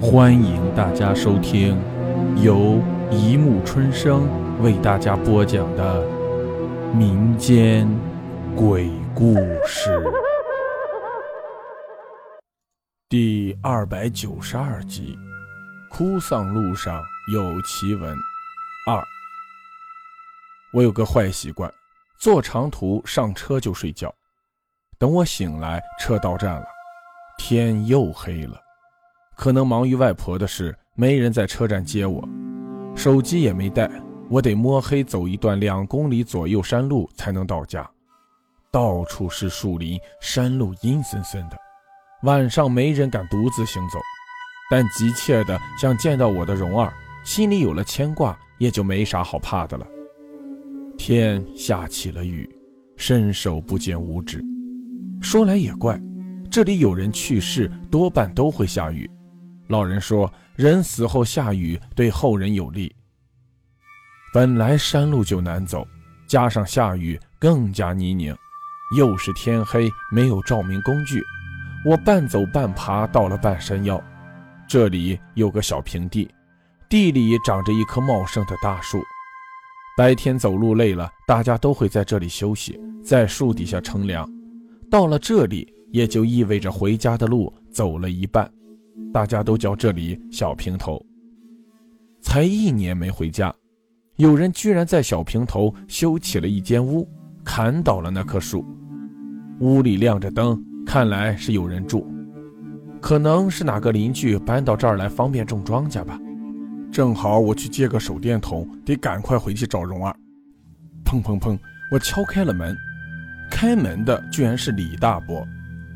欢迎大家收听由一木春生为大家播讲的民间鬼故事第二百九十二集《哭丧路上有奇闻二》。我有个坏习惯，坐长途上车就睡觉。等我醒来，车到站了，天又黑了。可能忙于外婆的事，没人在车站接我，手机也没带，我得摸黑走一段两公里左右山路才能到家。到处是树林，山路阴森森的，晚上没人敢独自行走。但急切的想见到我的蓉儿，心里有了牵挂，也就没啥好怕的了。天下起了雨，伸手不见五指。说来也怪，这里有人去世，多半都会下雨。老人说：“人死后下雨，对后人有利。”本来山路就难走，加上下雨更加泥泞，又是天黑，没有照明工具，我半走半爬到了半山腰。这里有个小平地，地里长着一棵茂盛的大树。白天走路累了，大家都会在这里休息，在树底下乘凉。到了这里，也就意味着回家的路走了一半。大家都叫这里小平头。才一年没回家，有人居然在小平头修起了一间屋，砍倒了那棵树。屋里亮着灯，看来是有人住，可能是哪个邻居搬到这儿来方便种庄稼吧。正好我去借个手电筒，得赶快回去找蓉儿。砰砰砰！我敲开了门，开门的居然是李大伯，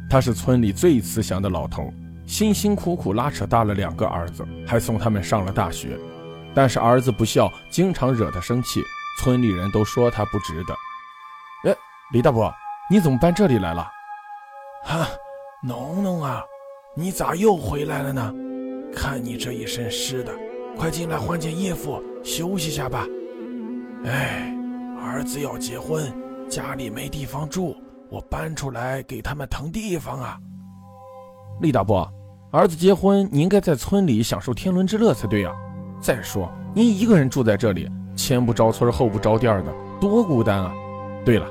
他是村里最慈祥的老头。辛辛苦苦拉扯大了两个儿子，还送他们上了大学，但是儿子不孝，经常惹他生气，村里人都说他不值得。哎，李大伯，你怎么搬这里来了？哈，农农啊，你咋又回来了呢？看你这一身湿的，快进来换件衣服，休息下吧。哎，儿子要结婚，家里没地方住，我搬出来给他们腾地方啊。李大伯，儿子结婚，你应该在村里享受天伦之乐才对呀。再说，您一个人住在这里，前不着村后不着店的，多孤单啊。对了，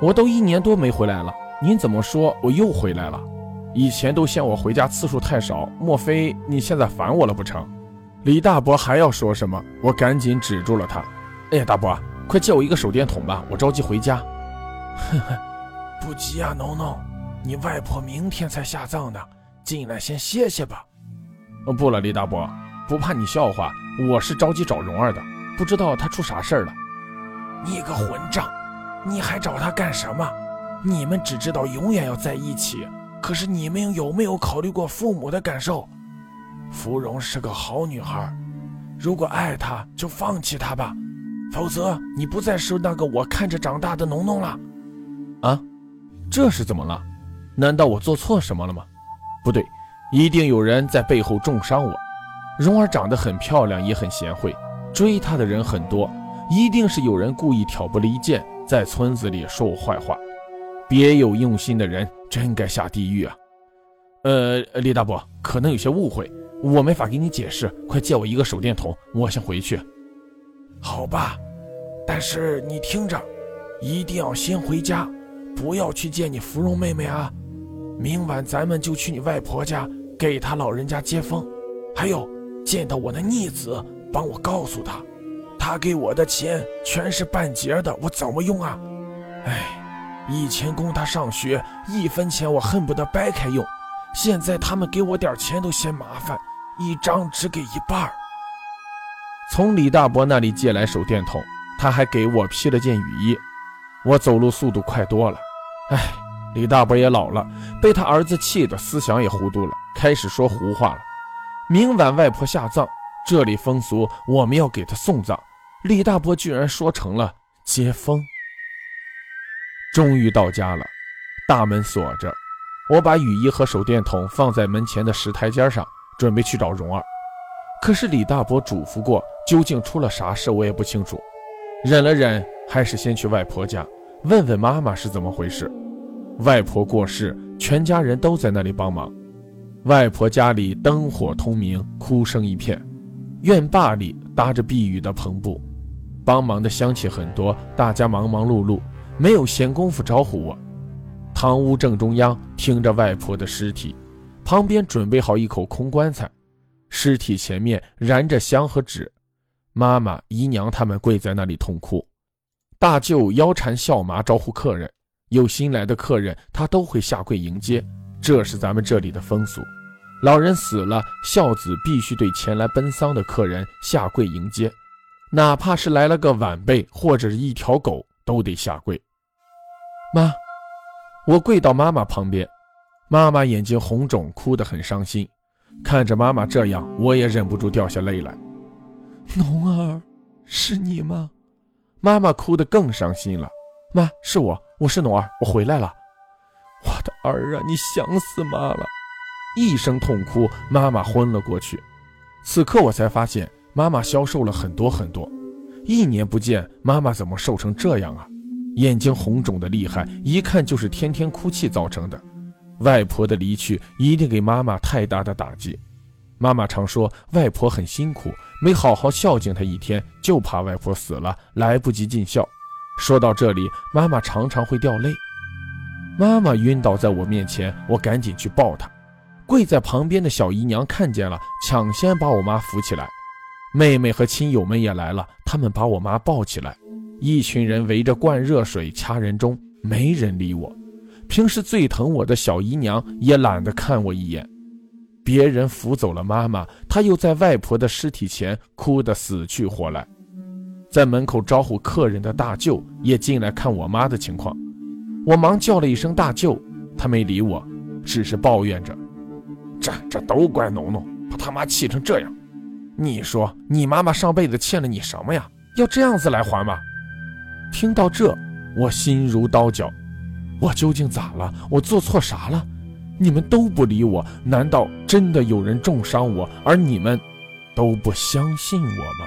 我都一年多没回来了，您怎么说我又回来了？以前都嫌我回家次数太少，莫非你现在烦我了不成？李大伯还要说什么，我赶紧止住了他。哎呀，大伯，快借我一个手电筒吧，我着急回家。呵呵，不急啊，农农，你外婆明天才下葬呢。进来先歇歇吧。哦，不了，李大伯，不怕你笑话，我是着急找蓉儿的，不知道她出啥事儿了。你个混账，你还找她干什么？你们只知道永远要在一起，可是你们有没有考虑过父母的感受？芙蓉是个好女孩，如果爱她，就放弃她吧，否则你不再是那个我看着长大的农农了。啊，这是怎么了？难道我做错什么了吗？不对，一定有人在背后重伤我。蓉儿长得很漂亮，也很贤惠，追她的人很多，一定是有人故意挑拨离间，在村子里说我坏话。别有用心的人真该下地狱啊！呃，李大伯，可能有些误会，我没法给你解释，快借我一个手电筒，我先回去。好吧，但是你听着，一定要先回家，不要去见你芙蓉妹妹啊。明晚咱们就去你外婆家给她老人家接风，还有见到我的逆子，帮我告诉他，他给我的钱全是半截的，我怎么用啊？哎，以前供他上学一分钱我恨不得掰开用，现在他们给我点钱都嫌麻烦，一张只给一半从李大伯那里借来手电筒，他还给我披了件雨衣，我走路速度快多了，哎。李大伯也老了，被他儿子气得思想也糊涂了，开始说胡话了。明晚外婆下葬，这里风俗我们要给她送葬，李大伯居然说成了接风。终于到家了，大门锁着，我把雨衣和手电筒放在门前的石台阶上，准备去找蓉儿。可是李大伯嘱咐过，究竟出了啥事我也不清楚。忍了忍，还是先去外婆家问问妈妈是怎么回事。外婆过世，全家人都在那里帮忙。外婆家里灯火通明，哭声一片。院坝里搭着避雨的篷布，帮忙的乡亲很多，大家忙忙碌碌，没有闲工夫招呼我。堂屋正中央停着外婆的尸体，旁边准备好一口空棺材，尸体前面燃着香和纸。妈妈、姨娘他们跪在那里痛哭。大舅腰缠孝麻招呼客人，有新来的客人他都会下跪迎接，这是咱们这里的风俗。老人死了，孝子必须对前来奔丧的客人下跪迎接，哪怕是来了个晚辈或者是一条狗，都得下跪。妈，我跪到妈妈旁边，妈妈眼睛红肿，哭得很伤心。看着妈妈这样，我也忍不住掉下泪来。农儿，是你吗？妈妈哭得更伤心了。妈，是我，我是农儿，我回来了。我的儿啊，你想死妈了。一声痛哭，妈妈昏了过去。此刻我才发现，妈妈消瘦了很多很多。一年不见，妈妈怎么瘦成这样啊？眼睛红肿的厉害，一看就是天天哭泣造成的。外婆的离去一定给妈妈太大的打击。妈妈常说，外婆很辛苦，没好好孝敬她一天，就怕外婆死了来不及尽孝。说到这里，妈妈常常会掉泪。妈妈晕倒在我面前，我赶紧去抱她。跪在旁边的小姨娘看见了，抢先把我妈扶起来。妹妹和亲友们也来了，他们把我妈抱起来。一群人围着灌热水、掐人中，没人理我。平时最疼我的小姨娘也懒得看我一眼。别人扶走了妈妈，她又在外婆的尸体前哭得死去活来。在门口招呼客人的大舅也进来看我妈的情况。我忙叫了一声大舅，他没理我，只是抱怨着。这这都怪农农，把他妈气成这样。你说你妈妈上辈子欠了你什么呀？要这样子来还吗？听到这，我心如刀绞。我究竟咋了？我做错啥了？你们都不理我，难道真的有人重伤我，而你们都不相信我吗？